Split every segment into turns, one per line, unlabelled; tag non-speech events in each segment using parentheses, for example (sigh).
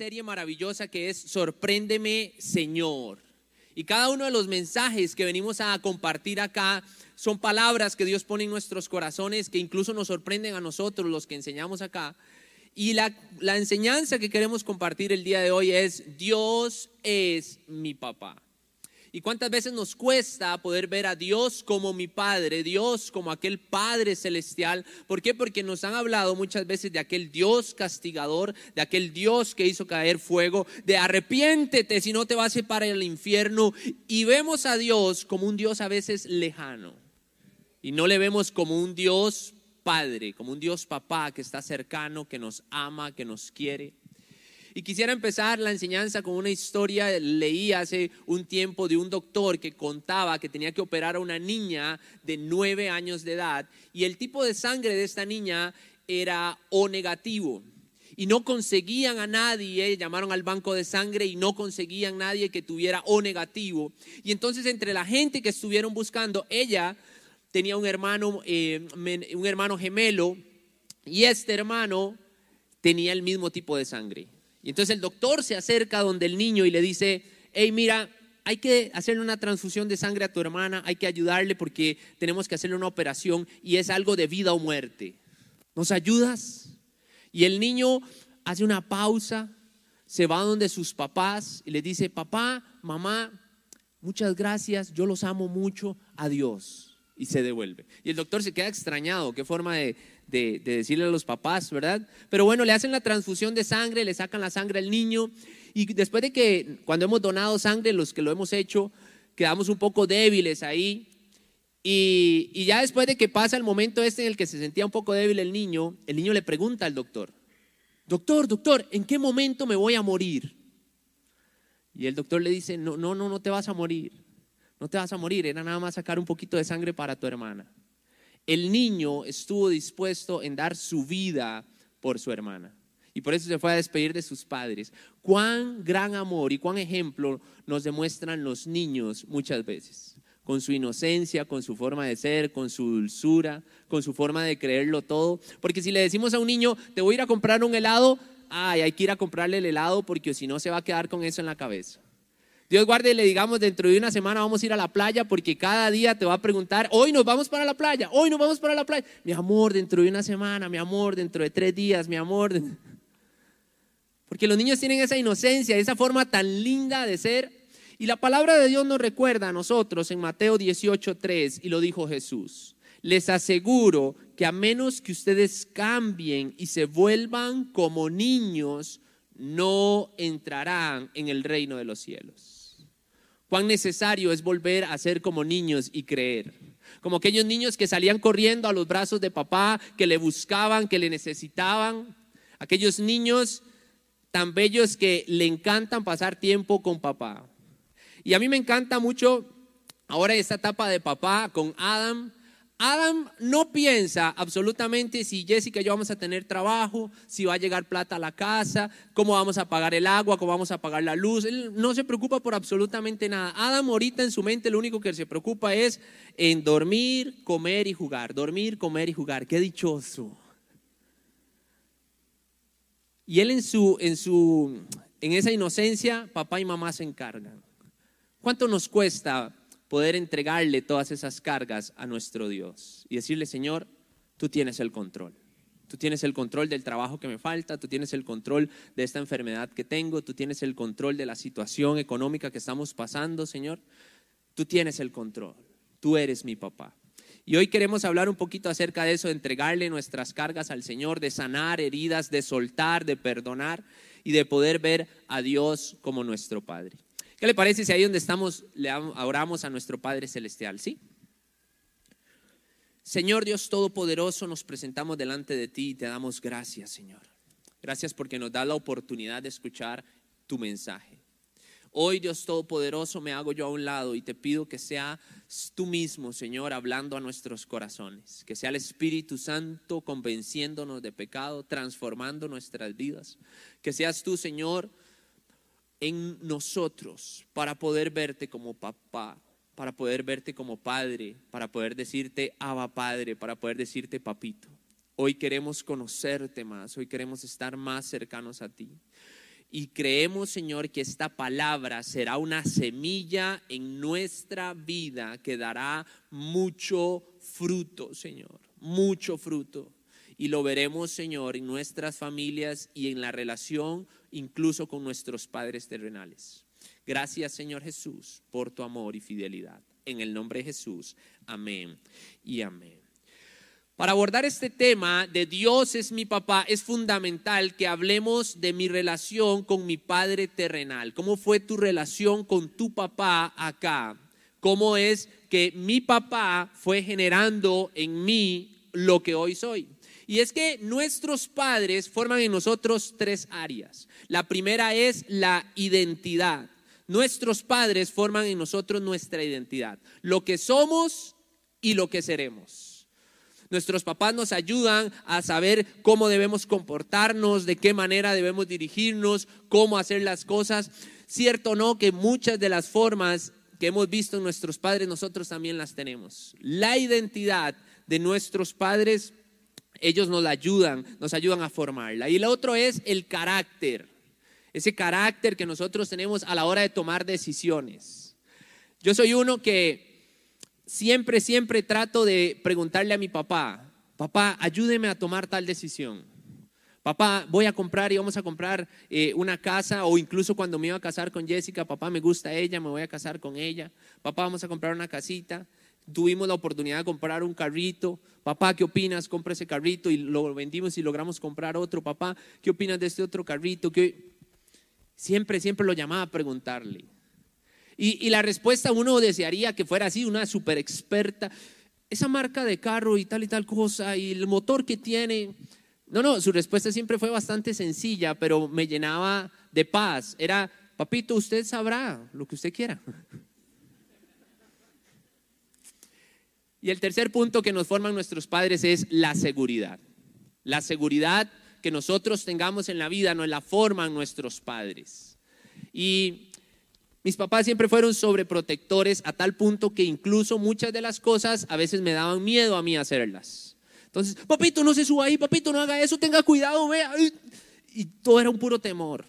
serie maravillosa que es Sorpréndeme Señor. Y cada uno de los mensajes que venimos a compartir acá son palabras que Dios pone en nuestros corazones que incluso nos sorprenden a nosotros, los que enseñamos acá. Y la, la enseñanza que queremos compartir el día de hoy es, Dios es mi papá. ¿Y cuántas veces nos cuesta poder ver a Dios como mi Padre, Dios como aquel Padre celestial? ¿Por qué? Porque nos han hablado muchas veces de aquel Dios castigador, de aquel Dios que hizo caer fuego, de arrepiéntete si no te vas a ir para el infierno. Y vemos a Dios como un Dios a veces lejano. Y no le vemos como un Dios Padre, como un Dios papá que está cercano, que nos ama, que nos quiere. Y quisiera empezar la enseñanza con una historia, leí hace un tiempo de un doctor que contaba que tenía que operar a una niña de nueve años de edad y el tipo de sangre de esta niña era O negativo. Y no conseguían a nadie, llamaron al banco de sangre y no conseguían nadie que tuviera O negativo. Y entonces entre la gente que estuvieron buscando, ella tenía un hermano, eh, un hermano gemelo y este hermano tenía el mismo tipo de sangre. Y entonces el doctor se acerca donde el niño y le dice, hey, mira, hay que hacerle una transfusión de sangre a tu hermana, hay que ayudarle porque tenemos que hacerle una operación y es algo de vida o muerte. ¿Nos ayudas? Y el niño hace una pausa, se va donde sus papás y le dice, papá, mamá, muchas gracias, yo los amo mucho, adiós. Y se devuelve. Y el doctor se queda extrañado, qué forma de, de, decirle a los papás, ¿verdad? Pero bueno, le hacen la transfusión de sangre, le sacan la sangre al niño y después de que cuando hemos donado sangre, los que lo hemos hecho, quedamos un poco débiles ahí. Y, y ya después de que pasa el momento este en el que se sentía un poco débil el niño, el niño le pregunta al doctor, doctor, doctor, ¿en qué momento me voy a morir? Y el doctor le dice, no, no, no, no te vas a morir, no te vas a morir, era nada más sacar un poquito de sangre para tu hermana el niño estuvo dispuesto en dar su vida por su hermana. Y por eso se fue a despedir de sus padres. Cuán gran amor y cuán ejemplo nos demuestran los niños muchas veces. Con su inocencia, con su forma de ser, con su dulzura, con su forma de creerlo todo. Porque si le decimos a un niño, te voy a ir a comprar un helado, ay, hay que ir a comprarle el helado porque si no se va a quedar con eso en la cabeza. Dios guarde y le digamos dentro de una semana vamos a ir a la playa porque cada día te va a preguntar, hoy nos vamos para la playa, hoy nos vamos para la playa. Mi amor, dentro de una semana, mi amor, dentro de tres días, mi amor. (laughs) Porque los niños tienen esa inocencia, esa forma tan linda de ser. Y la palabra de Dios nos recuerda a nosotros en Mateo 18:3 y lo dijo Jesús. Les aseguro que a menos que ustedes cambien y se vuelvan como niños, no entrarán en el reino de los cielos cuán necesario es volver a ser como niños y creer. Como aquellos niños que salían corriendo a los brazos de papá, que le buscaban, que le necesitaban. Aquellos niños tan bellos que le encantan pasar tiempo con papá. Y a mí me encanta mucho ahora esta etapa de papá con Adam, Adam no piensa absolutamente si Jessica y yo vamos a tener trabajo, si va a llegar plata a la casa, cómo vamos a pagar el agua, cómo vamos a pagar la luz. Él no se preocupa por absolutamente nada. Adam ahorita en su mente lo único que se preocupa es en dormir, comer y jugar. Dormir, comer y jugar. Qué dichoso. Y él en su, en su, en esa inocencia, papá y mamá se encargan. ¿Cuánto nos cuesta poder entregarle todas esas cargas a nuestro Dios y decirle, Señor, tú tienes el control. Tú tienes el control del trabajo que me falta, tú tienes el control de esta enfermedad que tengo, tú tienes el control de la situación económica que estamos pasando, Señor. Tú tienes el control, tú eres mi papá. Y hoy queremos hablar un poquito acerca de eso, entregarle nuestras cargas al Señor, de sanar heridas, de soltar, de perdonar y de poder ver a Dios como nuestro Padre. ¿Qué le parece si ahí donde estamos le oramos a nuestro Padre Celestial? ¿Sí? Señor Dios Todopoderoso, nos presentamos delante de ti y te damos gracias, Señor. Gracias porque nos da la oportunidad de escuchar tu mensaje. Hoy, Dios Todopoderoso, me hago yo a un lado y te pido que sea tú mismo, Señor, hablando a nuestros corazones. Que sea el Espíritu Santo convenciéndonos de pecado, transformando nuestras vidas. Que seas tú, Señor, en nosotros para poder verte como papá, para poder verte como padre, para poder decirte Abba Padre, para poder decirte papito. Hoy queremos conocerte más, hoy queremos estar más cercanos a ti. Y creemos, Señor, que esta palabra será una semilla en nuestra vida que dará mucho fruto, Señor, mucho fruto. Y lo veremos, Señor, en nuestras familias y en la relación incluso con nuestros padres terrenales. Gracias, Señor Jesús, por tu amor y fidelidad. En el nombre de Jesús, amén y amén. Para abordar este tema de Dios es mi papá, es fundamental que hablemos de mi relación con mi padre terrenal. ¿Cómo fue tu relación con tu papá acá? ¿Cómo es que mi papá fue generando en mí lo que hoy soy? Y es que nuestros padres forman en nosotros tres áreas. La primera es la identidad. Nuestros padres forman en nosotros nuestra identidad, lo que somos y lo que seremos. Nuestros papás nos ayudan a saber cómo debemos comportarnos, de qué manera debemos dirigirnos, cómo hacer las cosas. Cierto o no que muchas de las formas que hemos visto en nuestros padres nosotros también las tenemos. La identidad de nuestros padres, ellos nos la ayudan, nos ayudan a formarla. Y lo otro es el carácter, ese carácter que nosotros tenemos a la hora de tomar decisiones. Yo soy uno que siempre, siempre trato de preguntarle a mi papá, papá, ayúdeme a tomar tal decisión. Papá, voy a comprar y vamos a comprar eh, una casa o incluso cuando me iba a casar con Jessica, papá, me gusta ella, me voy a casar con ella. Papá, vamos a comprar una casita. Tuvimos la oportunidad de comprar un carrito. Papá, ¿qué opinas? Compra ese carrito y lo vendimos y logramos comprar otro. Papá, ¿qué opinas de este otro carrito? Siempre, siempre lo llamaba a preguntarle. Y, la respuesta uno desearía que fuera así, una super experta. Esa marca de carro y tal y tal cosa, y el motor que tiene. No, no, su respuesta siempre fue bastante sencilla, pero me llenaba de paz. Era, papito, usted sabrá lo que usted quiera. Y el tercer punto que nos forman nuestros padres es la seguridad. La seguridad que nosotros tengamos en la vida nos la forman nuestros padres. Y mis papás siempre fueron sobreprotectores a tal punto que incluso muchas de las cosas a veces me daban miedo a mí hacerlas. Entonces, papito, no se suba ahí, papito, no haga eso, tenga cuidado, vea. Y todo era un puro temor.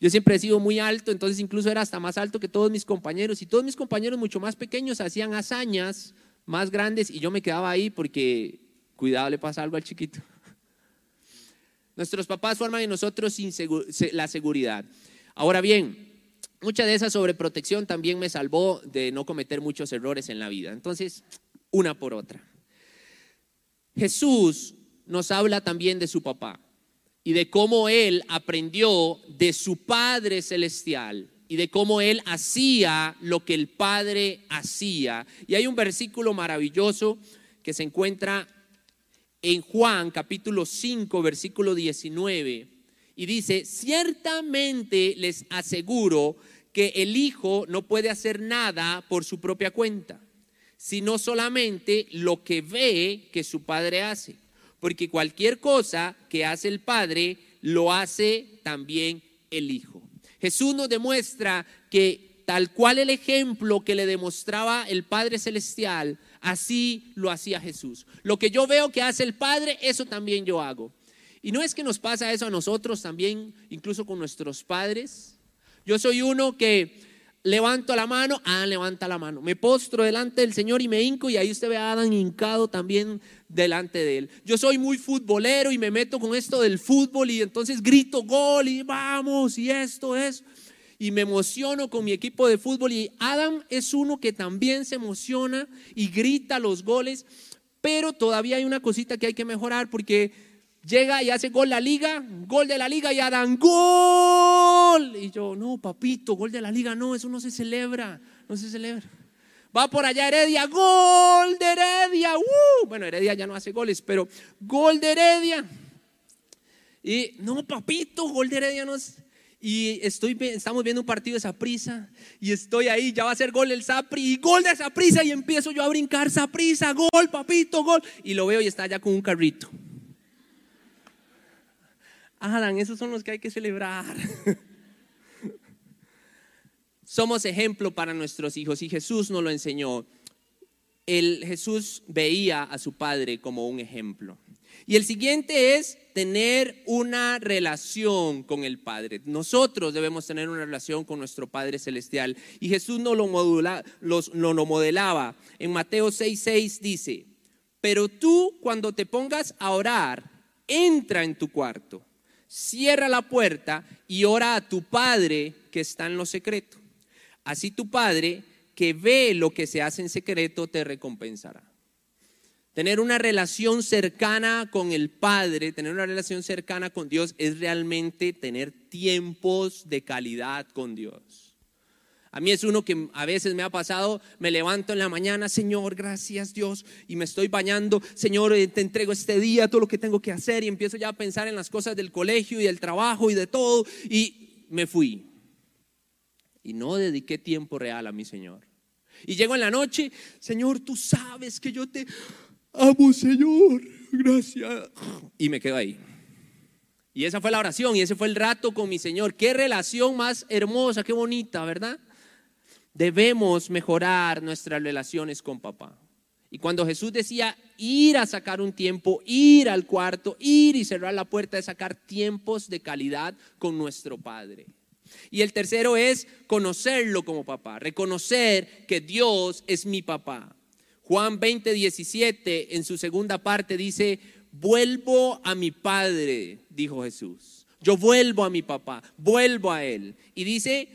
Yo siempre he sido muy alto, entonces incluso era hasta más alto que todos mis compañeros y todos mis compañeros mucho más pequeños hacían hazañas más grandes y yo me quedaba ahí porque cuidado le pasa algo al chiquito. (laughs) Nuestros papás forman en nosotros la seguridad. Ahora bien, mucha de esa sobreprotección también me salvó de no cometer muchos errores en la vida. Entonces, una por otra. Jesús nos habla también de su papá y de cómo él aprendió de su Padre Celestial y de cómo él hacía lo que el Padre hacía. Y hay un versículo maravilloso que se encuentra en Juan capítulo 5, versículo 19 y dice, ciertamente les aseguro que el Hijo no puede hacer nada por su propia cuenta, sino solamente lo que ve que su Padre hace. Porque cualquier cosa que hace el Padre, lo hace también el Hijo. Jesús nos demuestra que tal cual el ejemplo que le demostraba el Padre Celestial, así lo hacía Jesús. Lo que yo veo que hace el Padre, eso también yo hago. Y no es que nos pasa eso a nosotros también, incluso con nuestros padres. Yo soy uno que levanto la mano, ah, levanta la mano. Me postro delante del Señor y me hinco y ahí usted ve a Adán hincado también delante de él. Yo soy muy futbolero y me meto con esto del fútbol y entonces grito gol y vamos y esto es. Y me emociono con mi equipo de fútbol y Adam es uno que también se emociona y grita los goles, pero todavía hay una cosita que hay que mejorar porque llega y hace gol la liga, gol de la liga y dan gol. Y yo, no, papito, gol de la liga, no, eso no se celebra, no se celebra. Va por allá Heredia, gol de Heredia. Uh, bueno, Heredia ya no hace goles, pero gol de Heredia. Y no, papito, gol de Heredia no es. Y estoy, estamos viendo un partido de Saprisa y estoy ahí, ya va a ser gol el Sapri y gol de Saprisa y empiezo yo a brincar Saprisa, gol, papito, gol. Y lo veo y está allá con un carrito. Adán, esos son los que hay que celebrar. (laughs) Somos ejemplo para nuestros hijos y Jesús nos lo enseñó. Jesús veía a su padre como un ejemplo. Y el siguiente es tener una relación con el Padre. Nosotros debemos tener una relación con nuestro Padre Celestial. Y Jesús nos lo, modula, nos lo modelaba. En Mateo 6:6 dice, pero tú cuando te pongas a orar, entra en tu cuarto, cierra la puerta y ora a tu Padre que está en lo secreto. Así tu Padre que ve lo que se hace en secreto te recompensará. Tener una relación cercana con el Padre, tener una relación cercana con Dios es realmente tener tiempos de calidad con Dios. A mí es uno que a veces me ha pasado, me levanto en la mañana, Señor, gracias Dios, y me estoy bañando, Señor, eh, te entrego este día todo lo que tengo que hacer y empiezo ya a pensar en las cosas del colegio y del trabajo y de todo, y me fui. Y no dediqué tiempo real a mi Señor. Y llego en la noche, Señor, tú sabes que yo te amo Señor, gracias. Y me quedo ahí. Y esa fue la oración y ese fue el rato con mi Señor. Qué relación más hermosa, qué bonita, ¿verdad? Debemos mejorar nuestras relaciones con papá. Y cuando Jesús decía ir a sacar un tiempo, ir al cuarto, ir y cerrar la puerta, de sacar tiempos de calidad con nuestro Padre. Y el tercero es conocerlo como papá, reconocer que Dios es mi papá. Juan 20, 17 en su segunda parte dice, vuelvo a mi Padre, dijo Jesús. Yo vuelvo a mi papá, vuelvo a Él. Y dice,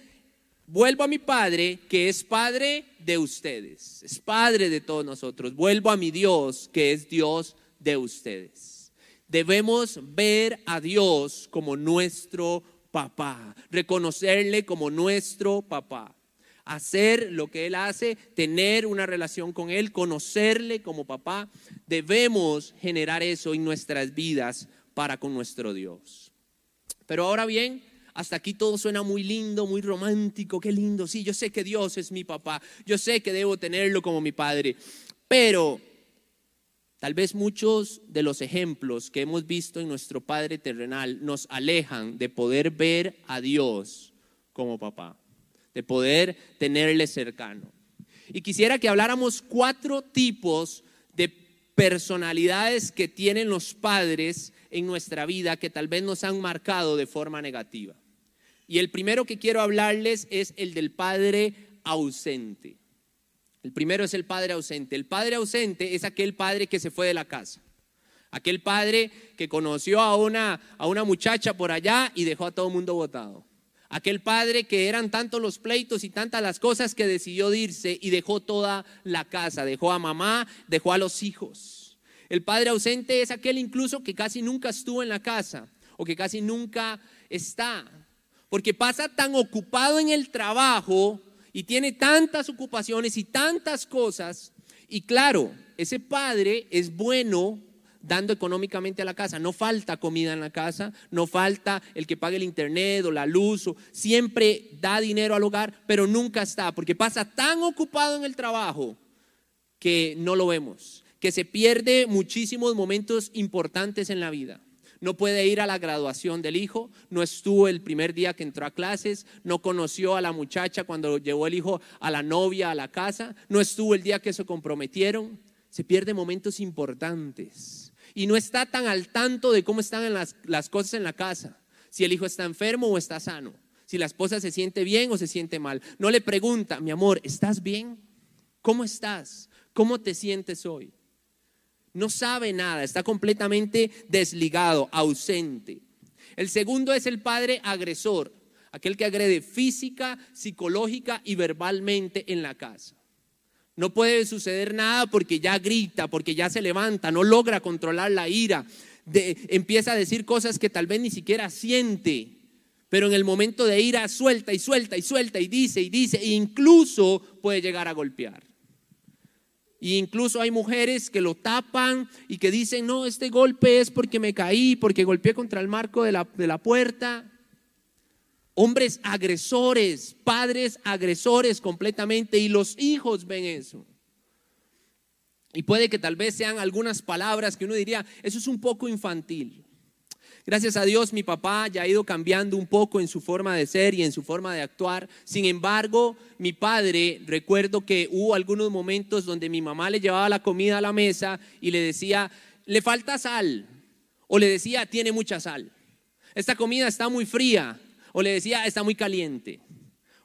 vuelvo a mi Padre, que es Padre de ustedes, es Padre de todos nosotros. Vuelvo a mi Dios, que es Dios de ustedes. Debemos ver a Dios como nuestro papá, reconocerle como nuestro papá hacer lo que Él hace, tener una relación con Él, conocerle como papá, debemos generar eso en nuestras vidas para con nuestro Dios. Pero ahora bien, hasta aquí todo suena muy lindo, muy romántico, qué lindo. Sí, yo sé que Dios es mi papá, yo sé que debo tenerlo como mi padre, pero tal vez muchos de los ejemplos que hemos visto en nuestro Padre terrenal nos alejan de poder ver a Dios como papá de poder tenerle cercano. Y quisiera que habláramos cuatro tipos de personalidades que tienen los padres en nuestra vida que tal vez nos han marcado de forma negativa. Y el primero que quiero hablarles es el del padre ausente. El primero es el padre ausente. El padre ausente es aquel padre que se fue de la casa. Aquel padre que conoció a una, a una muchacha por allá y dejó a todo el mundo votado. Aquel padre que eran tantos los pleitos y tantas las cosas que decidió irse y dejó toda la casa, dejó a mamá, dejó a los hijos. El padre ausente es aquel incluso que casi nunca estuvo en la casa o que casi nunca está, porque pasa tan ocupado en el trabajo y tiene tantas ocupaciones y tantas cosas. Y claro, ese padre es bueno dando económicamente a la casa. No falta comida en la casa, no falta el que pague el internet o la luz, siempre da dinero al hogar, pero nunca está, porque pasa tan ocupado en el trabajo que no lo vemos, que se pierde muchísimos momentos importantes en la vida. No puede ir a la graduación del hijo, no estuvo el primer día que entró a clases, no conoció a la muchacha cuando llevó el hijo a la novia a la casa, no estuvo el día que se comprometieron. Se pierde momentos importantes y no está tan al tanto de cómo están las, las cosas en la casa, si el hijo está enfermo o está sano, si la esposa se siente bien o se siente mal. No le pregunta, mi amor, ¿estás bien? ¿Cómo estás? ¿Cómo te sientes hoy? No sabe nada, está completamente desligado, ausente. El segundo es el padre agresor, aquel que agrede física, psicológica y verbalmente en la casa. No puede suceder nada porque ya grita, porque ya se levanta, no logra controlar la ira, empieza a decir cosas que tal vez ni siquiera siente, pero en el momento de ira suelta y suelta y suelta y dice y dice, e incluso puede llegar a golpear. Y incluso hay mujeres que lo tapan y que dicen, no, este golpe es porque me caí, porque golpeé contra el marco de la, de la puerta hombres agresores, padres agresores completamente y los hijos ven eso. Y puede que tal vez sean algunas palabras que uno diría, eso es un poco infantil. Gracias a Dios mi papá ya ha ido cambiando un poco en su forma de ser y en su forma de actuar. Sin embargo, mi padre, recuerdo que hubo algunos momentos donde mi mamá le llevaba la comida a la mesa y le decía, le falta sal. O le decía, tiene mucha sal. Esta comida está muy fría. O le decía, está muy caliente.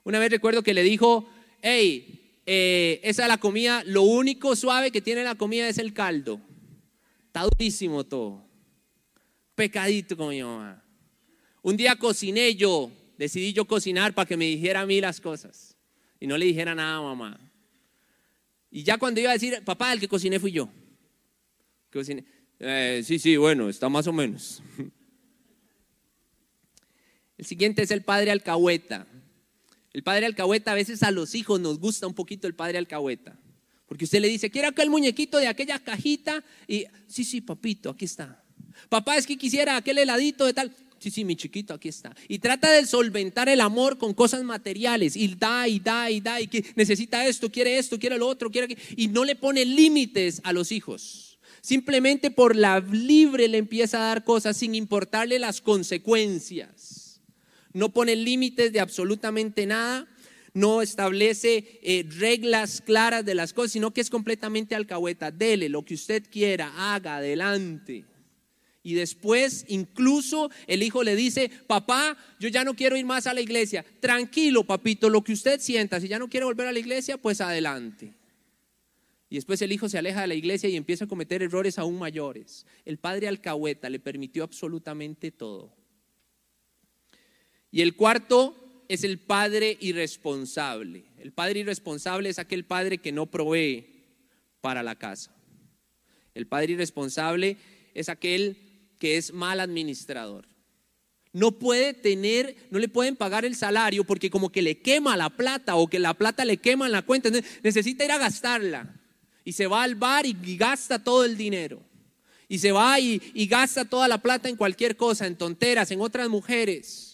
Una vez recuerdo que le dijo, hey, eh, esa es la comida, lo único suave que tiene la comida es el caldo. Está durísimo todo. Pecadito como mi mamá. Un día cociné yo, decidí yo cocinar para que me dijera a mí las cosas. Y no le dijera nada a mamá. Y ya cuando iba a decir, papá, el que cociné fui yo. Cociné. Eh, sí, sí, bueno, está más o menos. (laughs) El siguiente es el padre alcahueta. El padre alcahueta, a veces a los hijos nos gusta un poquito el padre alcahueta. Porque usted le dice, quiero aquel muñequito de aquella cajita. Y, sí, sí, papito, aquí está. Papá, es que quisiera aquel heladito de tal. Sí, sí, mi chiquito, aquí está. Y trata de solventar el amor con cosas materiales. Y da, y da, y da. Y que necesita esto, quiere esto, quiere lo otro, quiere Y no le pone límites a los hijos. Simplemente por la libre le empieza a dar cosas sin importarle las consecuencias no pone límites de absolutamente nada, no establece eh, reglas claras de las cosas, sino que es completamente alcahueta. Dele lo que usted quiera, haga, adelante. Y después incluso el hijo le dice, papá, yo ya no quiero ir más a la iglesia. Tranquilo, papito, lo que usted sienta, si ya no quiere volver a la iglesia, pues adelante. Y después el hijo se aleja de la iglesia y empieza a cometer errores aún mayores. El padre alcahueta le permitió absolutamente todo. Y el cuarto es el padre irresponsable. El padre irresponsable es aquel padre que no provee para la casa. El padre irresponsable es aquel que es mal administrador. No puede tener, no le pueden pagar el salario porque como que le quema la plata o que la plata le quema en la cuenta. necesita ir a gastarla. Y se va al bar y, gasta todo el dinero. Y se va y gasta toda la plata en cualquier cosa, en tonteras, en otras mujeres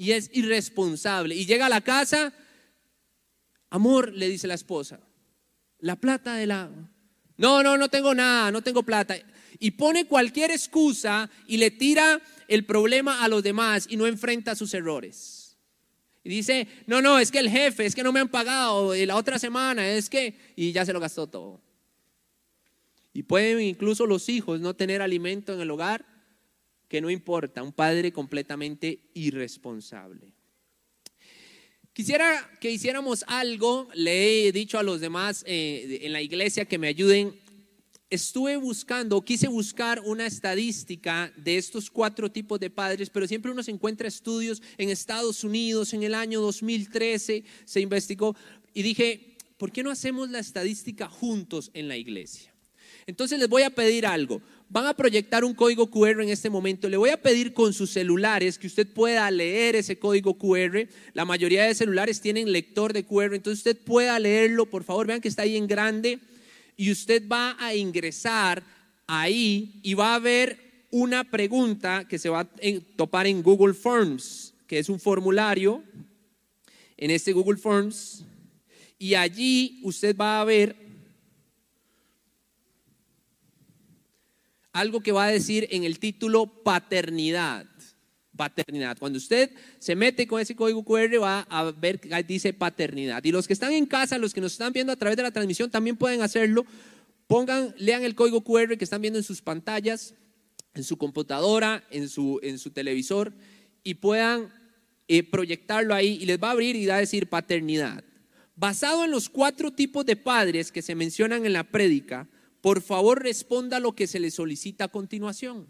y es irresponsable. Y llega a la casa, amor, le dice la esposa, la plata de la... No, no, no tengo nada, no tengo plata. Y pone cualquier excusa y le tira el problema a los demás y no enfrenta sus errores. Y dice, no, no, es que el jefe, es que no me han pagado la otra semana, es que... Y ya se lo gastó todo. Y pueden incluso los hijos no tener alimento en el hogar que no importa, un padre completamente irresponsable. Quisiera que hiciéramos algo, le he dicho a los demás eh, en la iglesia que me ayuden. Estuve buscando, quise buscar una estadística de estos cuatro tipos de padres, pero siempre uno se encuentra estudios en Estados Unidos en el año 2013, se investigó y dije, ¿por qué no hacemos la estadística juntos en la iglesia? Entonces les voy a pedir algo van a proyectar un código QR en este momento. Le voy a pedir con sus celulares que usted pueda leer ese código QR. La mayoría de celulares tienen lector de QR, entonces usted pueda leerlo, por favor, vean que está ahí en grande. Y usted va a ingresar ahí y va a ver una pregunta que se va a topar en Google Forms, que es un formulario en este Google Forms. Y allí usted va a ver algo que va a decir en el título paternidad. Paternidad. Cuando usted se mete con ese código QR va a ver que dice paternidad. Y los que están en casa, los que nos están viendo a través de la transmisión, también pueden hacerlo. Pongan, lean el código QR que están viendo en sus pantallas, en su computadora, en su, en su televisor y puedan eh, proyectarlo ahí y les va a abrir y va a decir paternidad. Basado en los cuatro tipos de padres que se mencionan en la prédica, por favor responda lo que se le solicita a continuación.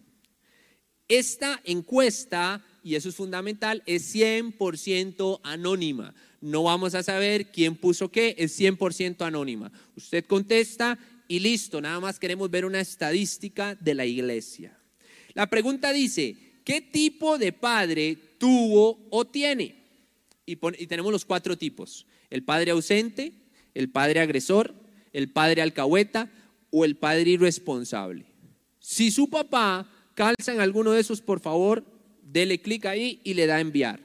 Esta encuesta, y eso es fundamental, es 100% anónima. No vamos a saber quién puso qué, es 100% anónima. Usted contesta y listo, nada más queremos ver una estadística de la iglesia. La pregunta dice, ¿qué tipo de padre tuvo o tiene? Y, y tenemos los cuatro tipos. El padre ausente, el padre agresor, el padre alcahueta, o el padre irresponsable. Si su papá calza en alguno de esos, por favor, dele clic ahí y le da a enviar.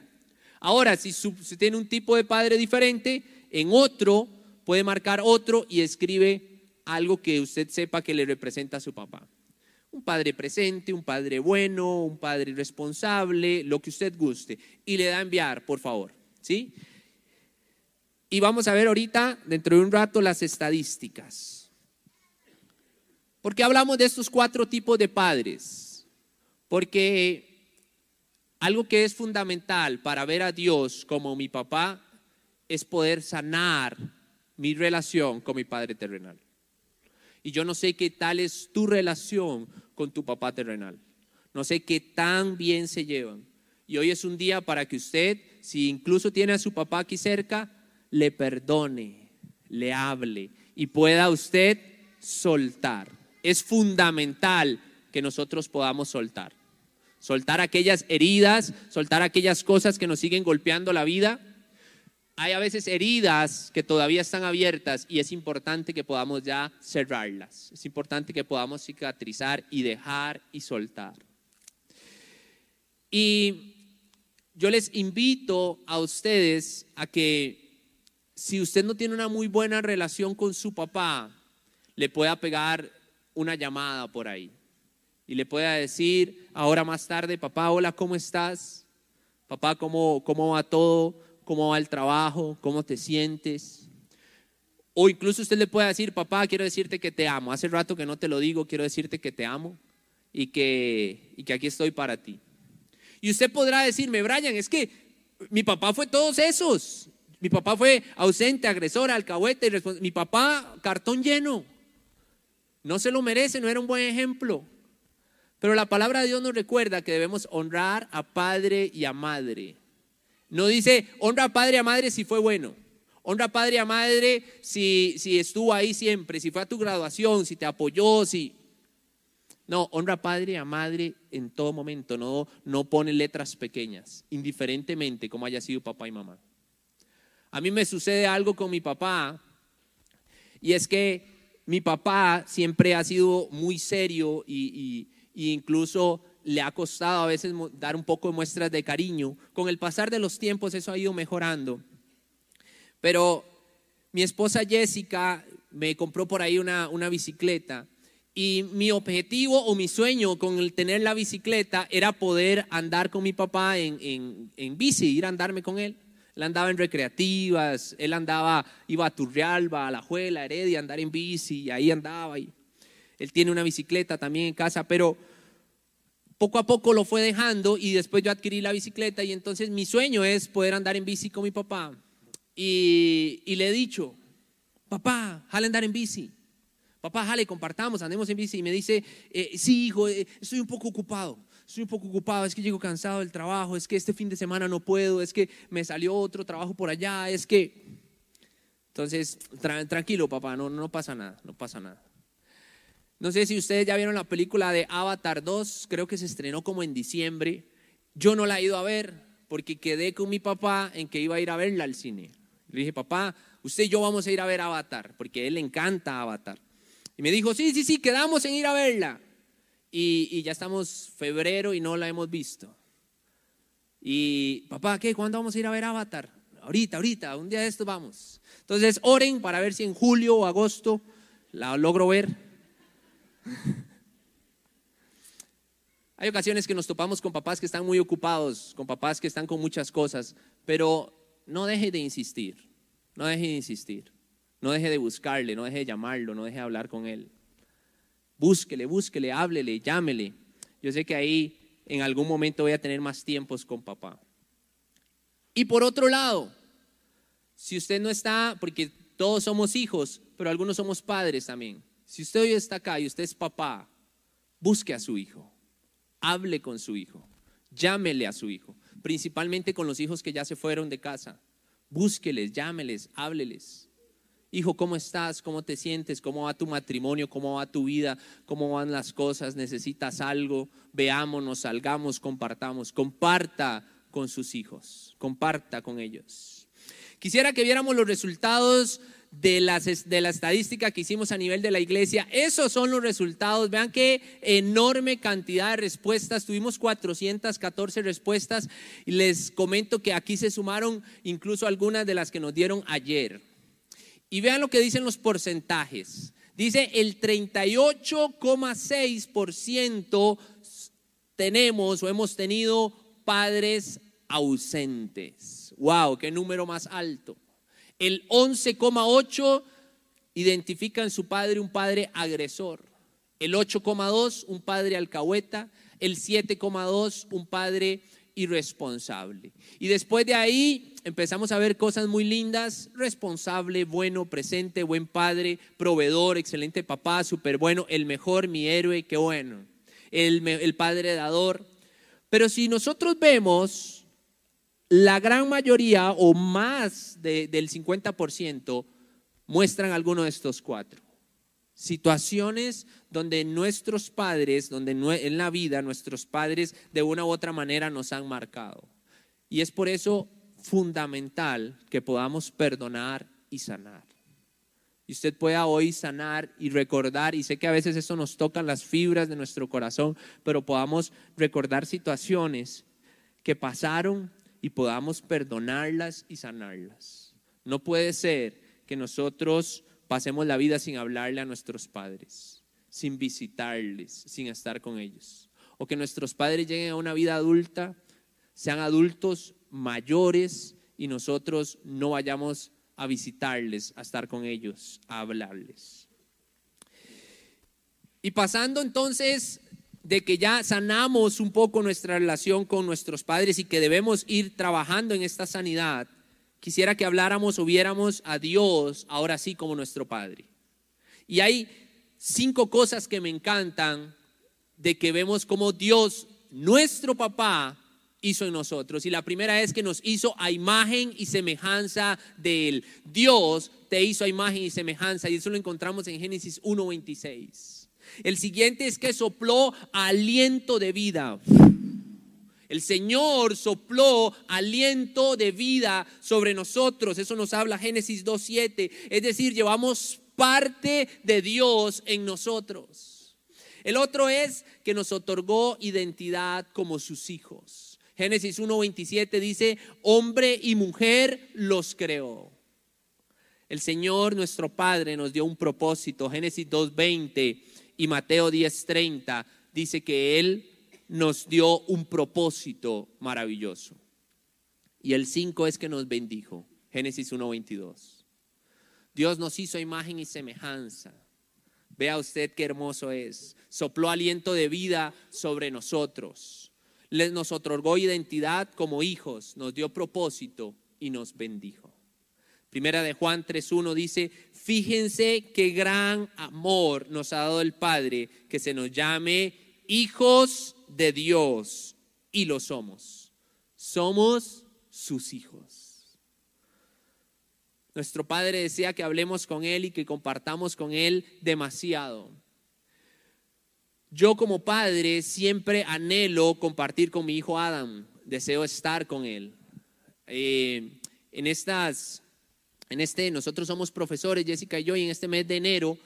Ahora, si, tiene un tipo de padre diferente, en otro puede marcar otro y escribe algo que usted sepa que le representa a su papá. Un padre presente, un padre bueno, un padre responsable, lo que usted guste. Y le da a enviar, por favor. ¿Sí? Y vamos a ver ahorita, dentro de un rato, las estadísticas. ¿Por qué hablamos de estos cuatro tipos de padres? Porque algo que es fundamental para ver a Dios como mi papá es poder sanar mi relación con mi padre terrenal. Y yo no sé qué tal es tu relación con tu papá terrenal. No sé qué tan bien se llevan. Y hoy es un día para que usted, si incluso tiene a su papá aquí cerca, le perdone, le hable y pueda usted soltar. Es fundamental que nosotros podamos soltar. Soltar aquellas heridas, soltar aquellas cosas que nos siguen golpeando la vida. Hay a veces heridas que todavía están abiertas y es importante que podamos ya cerrarlas. Es importante que podamos cicatrizar y dejar y soltar. Y yo les invito a ustedes a que si usted no tiene una muy buena relación con su papá, le pueda pegar una llamada por ahí y le pueda decir ahora más tarde, papá, hola, ¿cómo estás? Papá, ¿cómo, cómo va todo? ¿Cómo va el trabajo? ¿Cómo te sientes? O incluso usted le puede decir, papá, quiero decirte que te amo. Hace rato que no te lo digo, quiero decirte que te amo y que, y que aquí estoy para ti. Y usted podrá decirme, Brian, es que mi papá fue todos esos. Mi papá fue ausente, agresor, alcahuete, mi papá cartón lleno. No se lo merece, no era un buen ejemplo. Pero la palabra de Dios nos recuerda que debemos honrar a padre y a madre. No dice honra a padre y a madre si fue bueno. Honra a padre y a madre si, si estuvo ahí siempre, si fue a tu graduación, si te apoyó, si... No, honra a padre y a madre en todo momento. No, no pone letras pequeñas, indiferentemente como haya sido papá y mamá. A mí me sucede algo con mi papá y es que mi papá siempre ha sido muy serio y, incluso le ha costado a veces dar un poco de muestras de cariño. Con el pasar de los tiempos eso ha ido mejorando. Pero mi esposa Jessica me compró por ahí una, una bicicleta y mi objetivo o mi sueño con el tener la bicicleta era poder andar con mi papá en, en, en bici, ir a andarme con él. Él andaba en recreativas, él andaba, iba a Turrialba, a La Juela, Heredia, a andar en bici, y ahí andaba. Y él tiene una bicicleta también en casa, pero poco a poco lo fue dejando y después yo adquirí la bicicleta y entonces mi sueño es poder andar en bici con mi papá. Y, le he dicho, papá, jale andar en bici. Papá, jale, compartamos, andemos en bici. Y me dice, eh, sí, hijo, eh, estoy un poco ocupado estoy un poco ocupado, es que llego cansado del trabajo, es que este fin de semana no puedo, es que me salió otro trabajo por allá, es que... Entonces, tranquilo papá, no, no pasa nada, no pasa nada. No sé si ustedes ya vieron la película de Avatar 2, creo que se estrenó como en diciembre. Yo no la he ido a ver porque quedé con mi papá en que iba a ir a verla al cine. Le dije, papá, usted y yo vamos a ir a ver Avatar, porque a él le encanta Avatar. Y me dijo, sí, sí, sí, quedamos en ir a verla y, ya estamos febrero y no la hemos visto. Y papá, ¿qué? ¿Cuándo vamos a ir a ver Avatar? Ahorita, ahorita, un día de estos vamos. Entonces, oren para ver si en julio o agosto la logro ver. (laughs) Hay ocasiones que nos topamos con papás que están muy ocupados, con papás que están con muchas cosas, pero no deje de insistir, no deje de insistir, no deje de buscarle, no deje de llamarlo, no deje de hablar con él. Búsquele, búsquele, háblele, llámele. Yo sé que ahí en algún momento voy a tener más tiempos con papá. Y por otro lado, si usted no está, porque todos somos hijos, pero algunos somos padres también. Si usted hoy está acá y usted es papá, busque a su hijo, hable con su hijo, llámele a su hijo, principalmente con los hijos que ya se fueron de casa. Búsqueles, llámeles, hábleles. Hijo, ¿cómo estás? ¿Cómo te sientes? ¿Cómo va tu matrimonio? ¿Cómo va tu vida? ¿Cómo van las cosas? ¿Necesitas algo? Veámonos, salgamos, compartamos. Comparta con sus hijos, comparta con ellos. Quisiera que viéramos los resultados de, las, de la estadística que hicimos a nivel de la iglesia. Esos son los resultados. Vean qué enorme cantidad de respuestas. Tuvimos 414 respuestas y les comento que aquí se sumaron incluso algunas de las que nos dieron ayer. Y vean lo que dicen los porcentajes. Dice el 38,6% tenemos o hemos tenido padres ausentes. ¡Wow! ¡Qué número más alto! El 11,8% identifican su padre un padre agresor. el 8,2 un padre alcahueta, el 7,2 un padre irresponsable. Y después de ahí empezamos a ver cosas muy lindas, responsable, bueno, presente, buen padre, proveedor, excelente papá, súper bueno, el mejor, mi héroe, qué bueno, el, el padre dador. Pero si nosotros vemos, la gran mayoría o más del 50% muestran alguno de estos cuatro. Situaciones donde nuestros padres, donde en la vida nuestros padres de una u otra manera nos han marcado. Y es por eso fundamental que podamos perdonar y sanar. Y usted pueda hoy sanar y recordar, y sé que a veces eso nos toca las fibras de nuestro corazón, pero podamos recordar situaciones que pasaron y podamos perdonarlas y sanarlas. No puede ser que nosotros pasemos la vida sin hablarle a nuestros padres, sin visitarles, sin estar con ellos. O que nuestros padres lleguen a una vida adulta, sean adultos mayores y nosotros no vayamos a visitarles, a estar con ellos, a hablarles. Y pasando entonces de que ya sanamos un poco nuestra relación con nuestros padres y que debemos ir trabajando en esta sanidad, quisiera que habláramos o viéramos a Dios ahora sí como nuestro Padre. Y hay cinco cosas que me encantan de que vemos como Dios, nuestro papá, hizo en nosotros. Y la primera es que nos hizo a imagen y semejanza de Él. Dios te hizo a imagen y semejanza. Y eso lo encontramos en Génesis 1.26. El siguiente es que sopló aliento de vida. El Señor sopló aliento de vida sobre nosotros. Eso nos habla Génesis 2.7. Es decir, llevamos parte de Dios en nosotros. El otro es que nos otorgó identidad como sus hijos. Génesis 1.27 dice, hombre y mujer los creó. El Señor nuestro Padre nos dio un propósito. Génesis 2.20 y Mateo 10.30 dice que Él nos dio un propósito maravilloso. Y el 5 es que nos bendijo. Génesis 1.22. Dios nos hizo imagen y semejanza. Vea usted qué hermoso es. Sopló aliento de vida sobre nosotros. Nos otorgó identidad como hijos, nos dio propósito y nos bendijo. Primera de Juan 3.1 dice, fíjense qué gran amor nos ha dado el Padre, que se nos llame hijos de Dios y lo somos. Somos sus hijos. Nuestro Padre desea que hablemos con Él y que compartamos con Él demasiado. Yo como padre siempre anhelo compartir con mi hijo Adam, deseo estar con él. Eh, en estas, en este, nosotros somos profesores, Jessica y yo, y en este mes de enero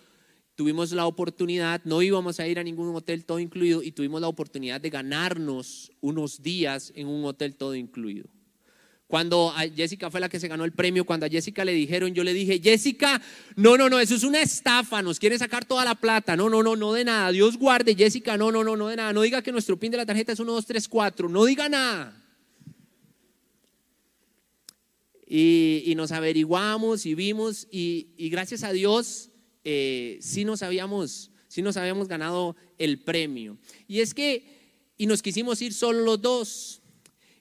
tuvimos la oportunidad, no íbamos a ir a ningún hotel todo incluido y tuvimos la oportunidad de ganarnos unos días en un hotel todo incluido. Cuando Jessica fue la que se ganó el premio, cuando a Jessica le dijeron, yo le dije, Jessica, no, no, no, eso es una estafa, nos quieren sacar toda la plata, no, no, no, no de nada, Dios guarde, Jessica, no, no, no, no de nada, no diga que nuestro pin de la tarjeta es 1, 2, 3, 4, no diga nada. Y, nos averiguamos y vimos y, gracias a Dios eh, sí, nos habíamos, sí nos habíamos ganado el premio. Y es que, y nos quisimos ir solo los dos,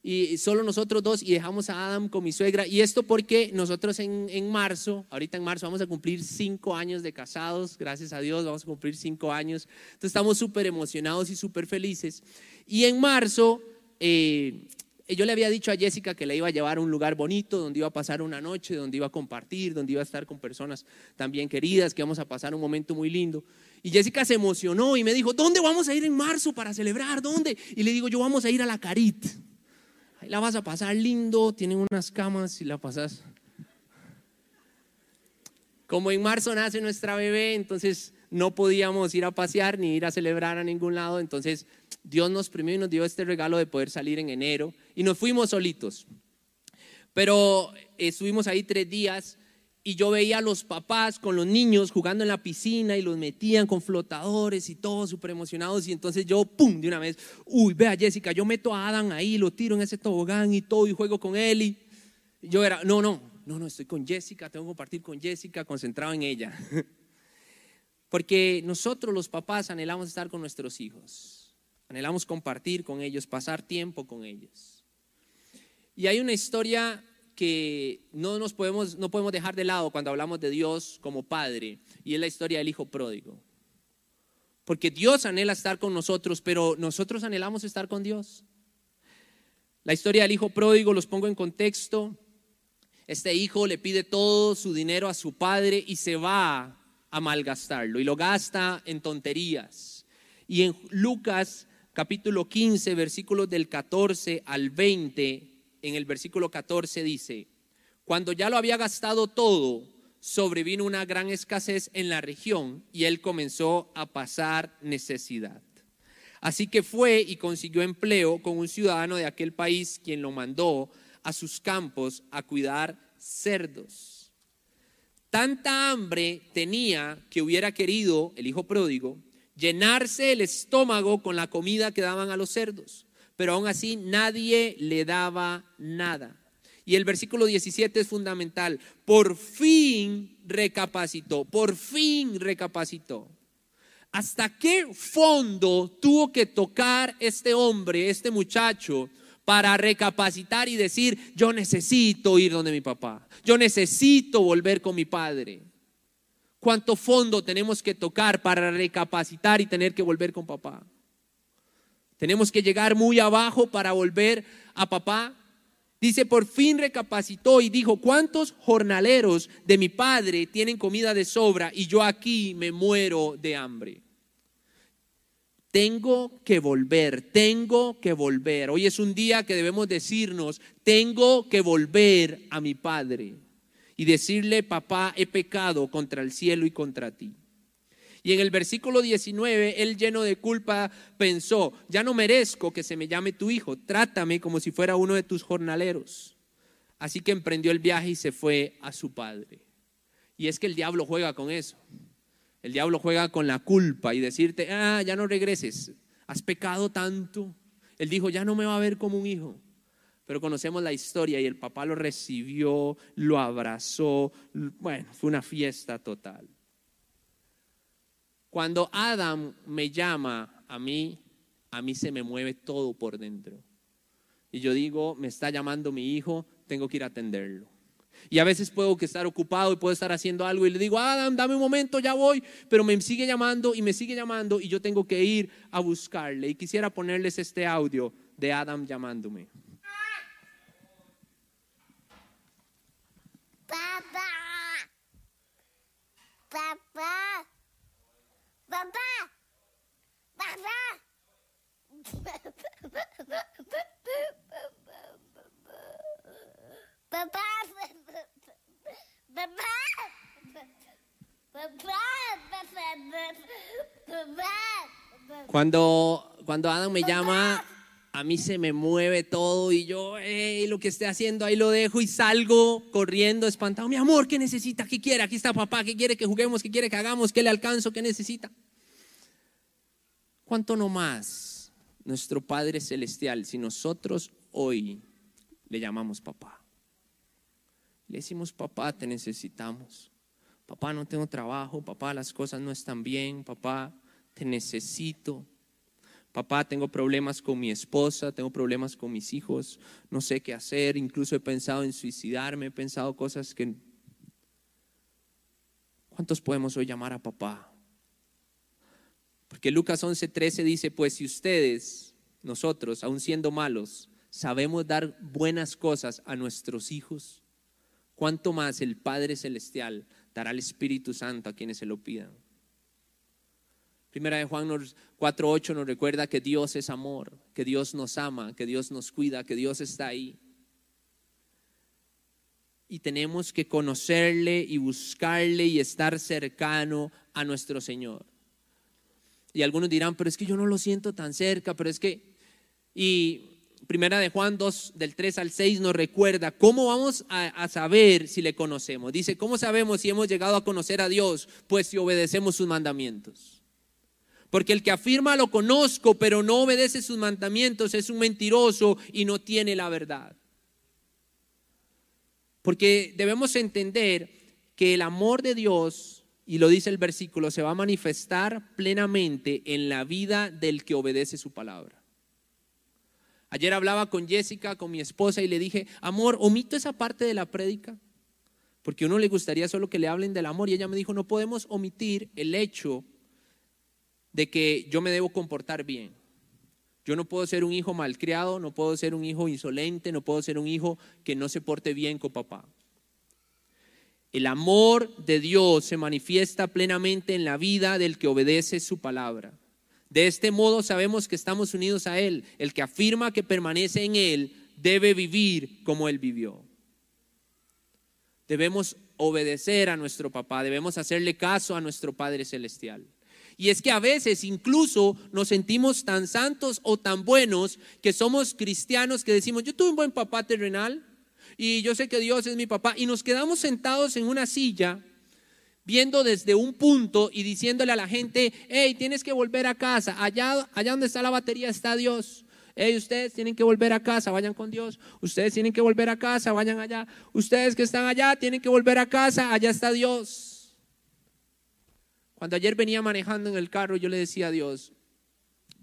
y solo nosotros dos, y dejamos a Adam con mi suegra. Y esto porque nosotros en, en marzo, ahorita en marzo, vamos a cumplir cinco años de casados, gracias a Dios, vamos a cumplir cinco años. Entonces estamos súper emocionados y súper felices. Y en marzo, eh, yo le había dicho a Jessica que la iba a llevar a un lugar bonito, donde iba a pasar una noche, donde iba a compartir, donde iba a estar con personas también queridas, que vamos a pasar un momento muy lindo. Y Jessica se emocionó y me dijo, ¿dónde vamos a ir en marzo para celebrar? ¿Dónde? Y le digo, yo vamos a ir a la Carit. Ahí la vas a pasar lindo, tienen unas camas y la pasas. Como en marzo nace nuestra bebé, entonces no podíamos ir a pasear ni ir a celebrar a ningún lado, entonces Dios nos premió y nos dio este regalo de poder salir en enero y nos fuimos solitos. Pero estuvimos ahí tres días y yo veía a los papás con los niños jugando en la piscina y los metían con flotadores y todos súper emocionados. Y entonces yo, ¡pum!, de una vez, uy, vea Jessica, yo meto a Adam ahí, lo tiro en ese tobogán y todo y juego con él. Y yo era, no, no, no, no, estoy con Jessica, tengo que compartir con Jessica, concentrado en ella. (laughs) Porque nosotros los papás anhelamos estar con nuestros hijos, anhelamos compartir con ellos, pasar tiempo con ellos. Y hay una historia que no nos podemos, no podemos dejar de lado cuando hablamos de Dios como Padre, y es la historia del Hijo Pródigo. Porque Dios anhela estar con nosotros, pero nosotros anhelamos estar con Dios. La historia del Hijo Pródigo los pongo en contexto. Este hijo le pide todo su dinero a su padre y se va a malgastarlo y lo gasta en tonterías. Y en Lucas capítulo 15, versículos del 14 al 20, en el versículo 14 dice, cuando ya lo había gastado todo, sobrevino una gran escasez en la región y él comenzó a pasar necesidad. Así que fue y consiguió empleo con un ciudadano de aquel país quien lo mandó a sus campos a cuidar cerdos. Tanta hambre tenía que hubiera querido el hijo pródigo llenarse el estómago con la comida que daban a los cerdos, pero aún así nadie le daba nada. Y el versículo 17 es fundamental. Por fin recapacitó, por fin recapacitó. ¿Hasta qué fondo tuvo que tocar este hombre, este muchacho, para recapacitar y decir, yo necesito ir donde mi papá, yo necesito volver con mi padre? ¿Cuánto fondo tenemos que tocar para recapacitar y tener que volver con papá? Tenemos que llegar muy abajo para volver a papá. Dice, por fin recapacitó y dijo, ¿cuántos jornaleros de mi padre tienen comida de sobra y yo aquí me muero de hambre? Tengo que volver, tengo que volver. Hoy es un día que debemos decirnos, tengo que volver a mi padre y decirle, papá, he pecado contra el cielo y contra ti. Y en el versículo 19, él lleno de culpa pensó, ya no merezco que se me llame tu hijo, trátame como si fuera uno de tus jornaleros. Así que emprendió el viaje y se fue a su padre. Y es que el diablo juega con eso. El diablo juega con la culpa y decirte, ah, ya no regreses, has pecado tanto. Él dijo, ya no me va a ver como un hijo. Pero conocemos la historia y el papá lo recibió, lo abrazó. Bueno, fue una fiesta total. Cuando Adam me llama a mí, a mí se me mueve todo por dentro. Y yo digo, me está llamando mi hijo, tengo que ir a atenderlo. Y a veces puedo estar ocupado y puedo estar haciendo algo y le digo, Adam, dame un momento, ya voy, pero me sigue llamando y me sigue llamando y yo tengo que ir a buscarle. Y quisiera ponerles este audio de Adam llamándome. Papá, papá. Papá, papá. (laughs) Papá, Cuando, cuando Adam me llama, a mí se me mueve todo y yo, lo que esté haciendo, ahí lo dejo y salgo corriendo, espantado. Mi amor, ¿qué necesita? ¿Qué quiere? Aquí está papá, ¿qué quiere que juguemos? ¿Qué quiere que hagamos? ¿Qué le alcanzo? ¿Qué necesita? ¿Cuánto no más nuestro Padre Celestial si nosotros hoy le llamamos papá? Le decimos, papá, te necesitamos. Papá, no tengo trabajo. Papá, las cosas no están bien. Papá, te necesito. Papá, tengo problemas con mi esposa, tengo problemas con mis hijos, no sé qué hacer, incluso he pensado en suicidarme, he pensado cosas que... ¿Cuántos podemos hoy llamar a papá? Porque Lucas 11:13 dice, pues si ustedes, nosotros, aun siendo malos, sabemos dar buenas cosas a nuestros hijos, ¿cuánto más el Padre Celestial dará al Espíritu Santo a quienes se lo pidan? Primera de Juan 4.8 nos recuerda que Dios es amor, que Dios nos ama, que Dios nos cuida, que Dios está ahí. Y tenemos que conocerle y buscarle y estar cercano a nuestro Señor. Y algunos dirán, pero es que yo no lo siento tan cerca, pero es que... Y Primera de Juan 2, del 3 al 6 nos recuerda cómo vamos a, a, saber si le conocemos. Dice, ¿cómo sabemos si hemos llegado a conocer a Dios? Pues si obedecemos sus mandamientos. Porque el que afirma lo conozco, pero no obedece sus mandamientos, es un mentiroso y no tiene la verdad. Porque debemos entender que el amor de Dios y lo dice el versículo, se va a manifestar plenamente en la vida del que obedece su palabra. Ayer hablaba con Jessica, con mi esposa, y le dije, amor, omito esa parte de la prédica, porque a uno le gustaría solo que le hablen del amor. Y ella me dijo, no podemos omitir el hecho de que yo me debo comportar bien. Yo no puedo ser un hijo malcriado, no puedo ser un hijo insolente, no puedo ser un hijo que no se porte bien con papá. El amor de Dios se manifiesta plenamente en la vida del que obedece su palabra. De este modo sabemos que estamos unidos a Él. El que afirma que permanece en Él debe vivir como Él vivió. Debemos obedecer a nuestro papá, debemos hacerle caso a nuestro Padre Celestial. Y es que a veces incluso nos sentimos tan santos o tan buenos que somos cristianos que decimos, yo tuve un buen papá terrenal, y yo sé que Dios es mi papá. Y nos quedamos sentados en una silla viendo desde un punto y diciéndole a la gente, hey, tienes que volver a casa, allá, allá donde está la batería está Dios. Hey, ustedes tienen que volver a casa, vayan con Dios. Ustedes tienen que volver a casa, vayan allá. Ustedes que están allá tienen que volver a casa, allá está Dios. Cuando ayer venía manejando en el carro, yo le decía a Dios,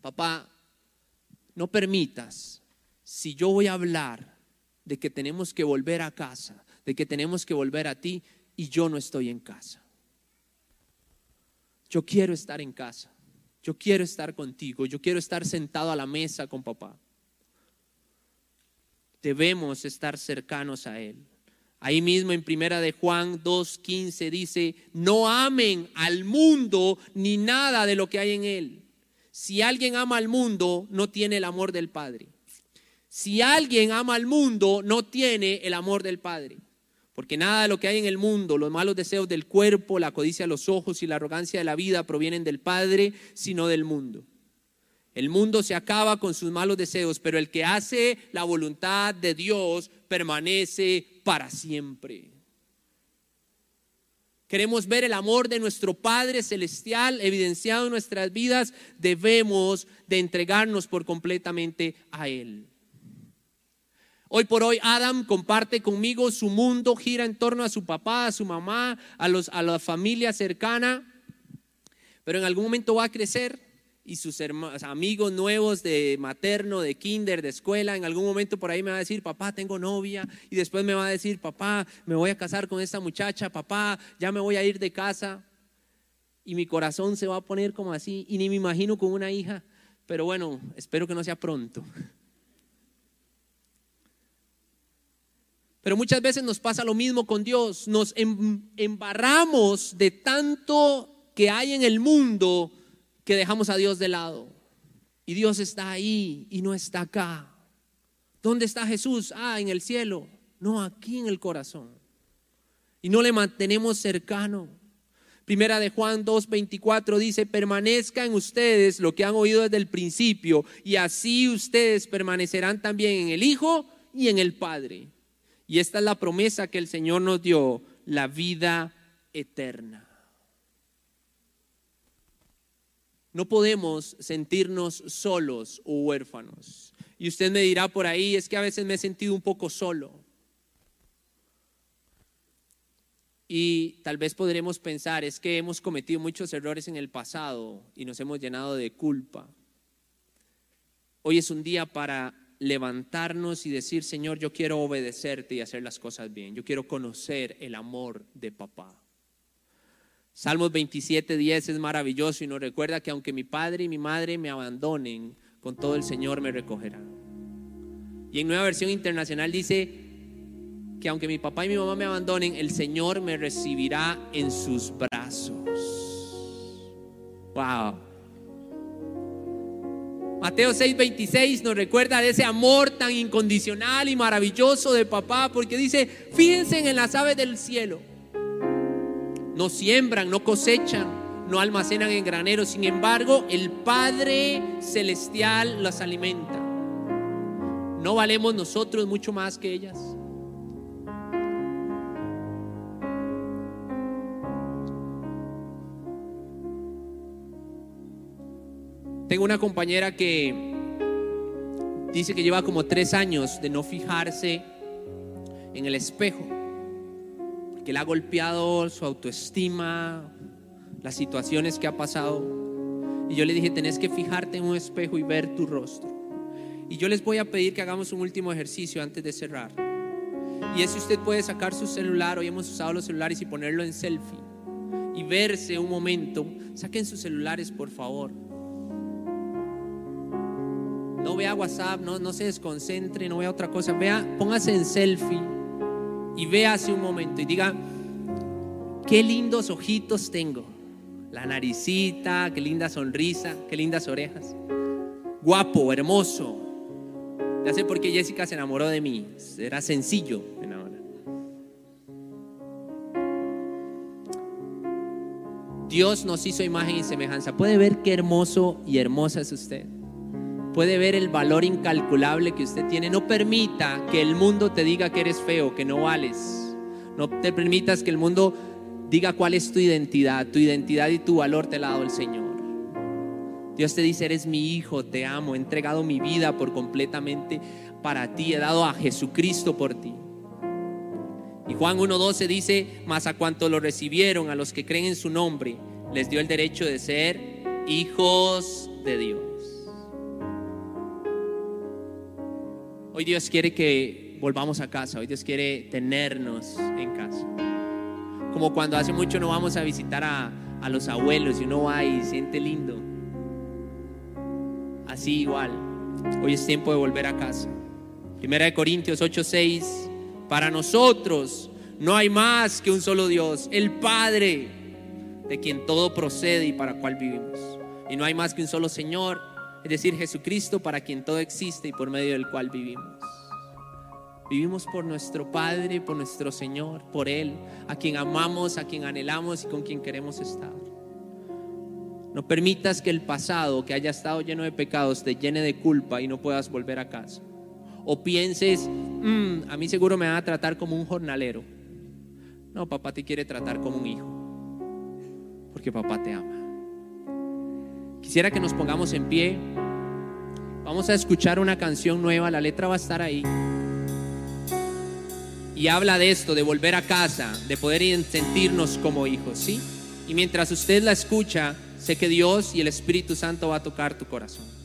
papá, no permitas, si yo voy a hablar, de que tenemos que volver a casa, de que tenemos que volver a ti y yo no estoy en casa. Yo quiero estar en casa, yo quiero estar contigo, yo quiero estar sentado a la mesa con papá. Debemos estar cercanos a Él. Ahí mismo en primera de Juan 2.15 dice, no amen al mundo ni nada de lo que hay en él. Si alguien ama al mundo, no tiene el amor del Padre. Si alguien ama al mundo, no tiene el amor del Padre. Porque nada de lo que hay en el mundo, los malos deseos del cuerpo, la codicia de los ojos y la arrogancia de la vida provienen del Padre, sino del mundo. El mundo se acaba con sus malos deseos, pero el que hace la voluntad de Dios permanece para siempre. Queremos ver el amor de nuestro Padre Celestial evidenciado en nuestras vidas, debemos de entregarnos por completamente a Él. Hoy por hoy Adam comparte conmigo su mundo, gira en torno a su papá, a su mamá, a, los, a la familia cercana, pero en algún momento va a crecer y sus amigos nuevos de materno, de kinder, de escuela, en algún momento por ahí me va a decir, papá, tengo novia, y después me va a decir, papá, me voy a casar con esta muchacha, papá, ya me voy a ir de casa, y mi corazón se va a poner como así, y ni me imagino con una hija, pero bueno, espero que no sea pronto. Pero muchas veces nos pasa lo mismo con Dios. Nos em, embarramos de tanto que hay en el mundo que dejamos a Dios de lado. Y Dios está ahí y no está acá. ¿Dónde está Jesús? Ah, en el cielo. No, aquí en el corazón. Y no le mantenemos cercano. Primera de Juan 2:24 dice, permanezca en ustedes lo que han oído desde el principio, y así ustedes permanecerán también en el Hijo y en el Padre. Y esta es la promesa que el Señor nos dio, la vida eterna. No podemos sentirnos solos o huérfanos. Y usted me dirá por ahí, es que a veces me he sentido un poco solo. Y tal vez podremos pensar, es que hemos cometido muchos errores en el pasado y nos hemos llenado de culpa. Hoy es un día para levantarnos y decir, Señor, yo quiero obedecerte y hacer las cosas bien. Yo quiero conocer el amor de papá. Salmos 27, 10 es maravilloso y nos recuerda que aunque mi padre y mi madre me abandonen, con todo el Señor me recogerá. Y en nueva versión internacional dice que aunque mi papá y mi mamá me abandonen, el Señor me recibirá en sus brazos. Wow. Mateo 6:26 nos recuerda de ese amor tan incondicional y maravilloso de papá, porque dice, fíjense en las aves del cielo. No siembran, no cosechan, no almacenan en graneros, sin embargo, el Padre Celestial las alimenta. ¿No valemos nosotros mucho más que ellas? Tengo una compañera que dice que lleva como tres años de no fijarse en el espejo, que le ha golpeado su autoestima, las situaciones que ha pasado. Y yo le dije, tenés que fijarte en un espejo y ver tu rostro. Y yo les voy a pedir que hagamos un último ejercicio antes de cerrar. Y es si usted puede sacar su celular, hoy hemos usado los celulares y ponerlo en selfie. Y verse un momento. Saquen sus celulares, por favor. No vea WhatsApp, no, no se desconcentre, no vea otra cosa. Vea, póngase en selfie y véase un momento y diga, qué lindos ojitos tengo. La naricita, qué linda sonrisa, qué lindas orejas. Guapo, hermoso. Ya sé por qué Jessica se enamoró de mí. Era sencillo enamorar. Dios nos hizo imagen y semejanza. ¿Puede ver qué hermoso y hermosa es usted? Puede ver el valor incalculable que usted tiene. No permita que el mundo te diga que eres feo, que no vales. No te permitas que el mundo diga cuál es tu identidad. Tu identidad y tu valor te la ha dado el Señor. Dios te dice, eres mi hijo, te amo, he entregado mi vida por completamente para ti, he dado a Jesucristo por ti. Y Juan 1.12 dice, mas a cuanto lo recibieron, a los que creen en su nombre, les dio el derecho de ser hijos de Dios. Hoy Dios quiere que volvamos a casa, hoy Dios quiere tenernos en casa. Como cuando hace mucho no vamos a visitar a, los abuelos y uno va y siente lindo. Así igual, hoy es tiempo de volver a casa. Primera de Corintios 8:6, para nosotros no hay más que un solo Dios, el Padre, de quien todo procede y para cual vivimos. Y no hay más que un solo Señor, es decir, Jesucristo para quien todo existe y por medio del cual vivimos. Vivimos por nuestro Padre, por nuestro Señor, por Él, a quien amamos, a quien anhelamos y con quien queremos estar. No permitas que el pasado, que haya estado lleno de pecados, te llene de culpa y no puedas volver a casa. O pienses, mm, a mí seguro me van a tratar como un jornalero. No, papá te quiere tratar como un hijo, porque papá te ama. Quisiera que nos pongamos en pie. Vamos a escuchar una canción nueva, la letra va a estar ahí. Y habla de esto, de volver a casa, de poder sentirnos como hijos, ¿sí? Y mientras usted la escucha, sé que Dios y el Espíritu Santo va a tocar tu corazón.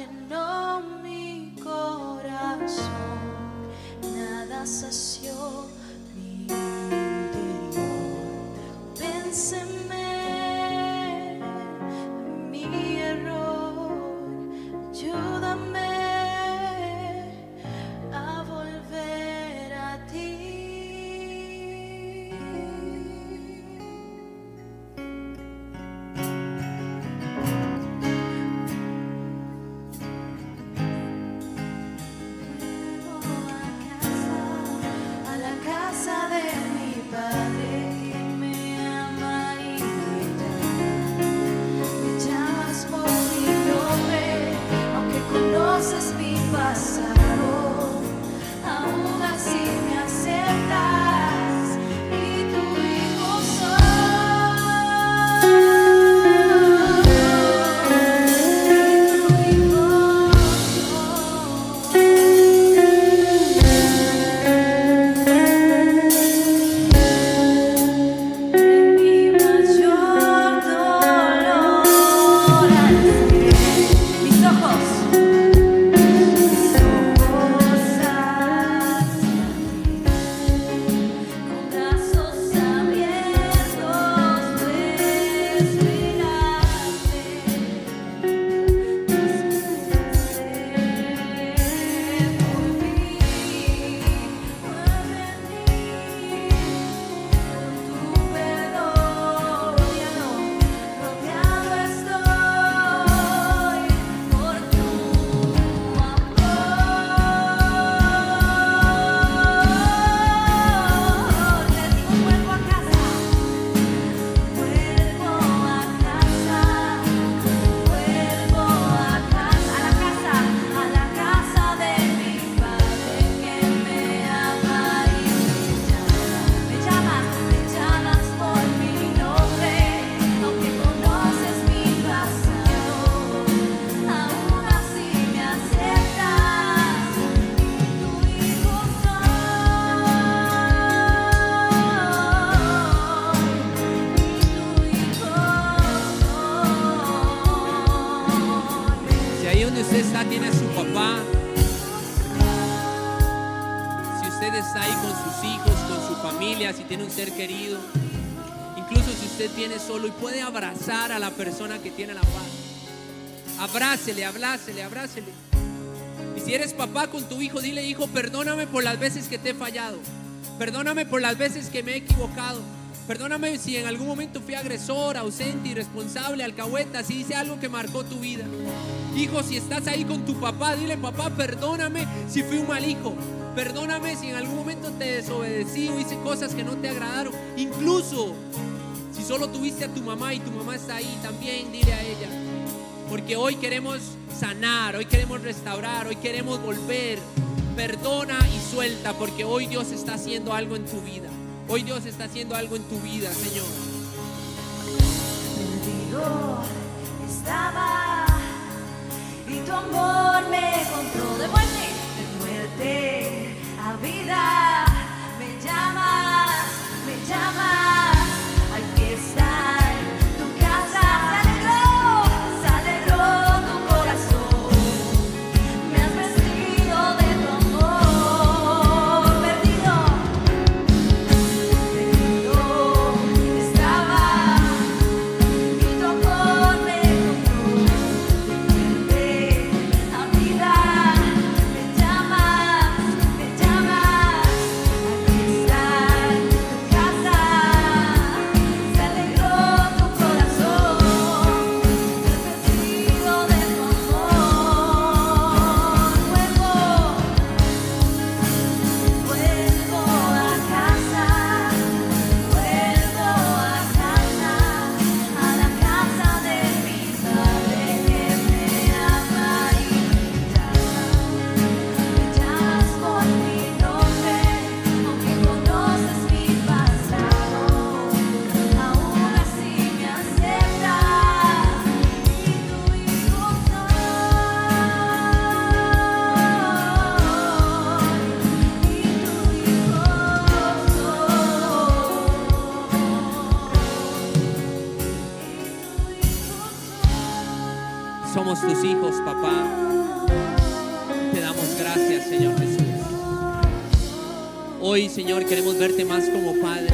llenó mi corazón, nada sació. A la persona que tiene la paz. Abrácele, abrácele, abrácele. Y si eres papá con tu hijo, dile, hijo, perdóname por las veces que te he fallado. Perdóname por las veces que me he equivocado. Perdóname si en algún momento fui agresor, ausente, irresponsable, alcahueta, si hice algo que marcó tu vida. Hijo, si estás ahí con tu papá, dile, papá, perdóname si fui un mal hijo. Perdóname si en algún momento te desobedecí o hice cosas que no te agradaron. Incluso solo tuviste a tu mamá y tu mamá está ahí, también dile a ella. Porque hoy queremos sanar, hoy queremos restaurar, hoy queremos volver. Perdona y suelta, porque hoy Dios está haciendo algo en tu vida. Hoy Dios está haciendo algo en tu vida, Señor.
Perdido estaba y tu amor me encontró de muerte, de muerte a vida. Me llamas, me llamas.
Señor, queremos verte más como Padre,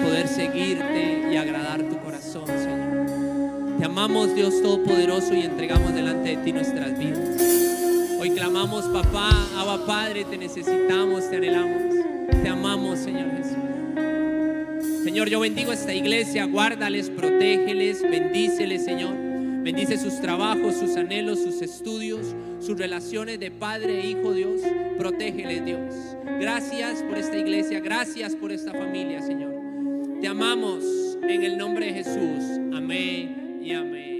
poder seguirte y agradar tu corazón, Señor. Te amamos, Dios Todopoderoso, y entregamos delante de ti nuestras vidas. Hoy clamamos, papá, Abba Padre, te necesitamos, te anhelamos. Te amamos, Señor Jesús. Señor, yo bendigo esta iglesia, guárdales, protégeles, bendíceles, Señor. Bendice sus trabajos, sus anhelos, sus estudios, sus relaciones de padre e hijo, Dios. Protégeles, Dios. Gracias por esta iglesia, gracias por esta familia, Señor. Te amamos en el nombre de Jesús. Amén y amén.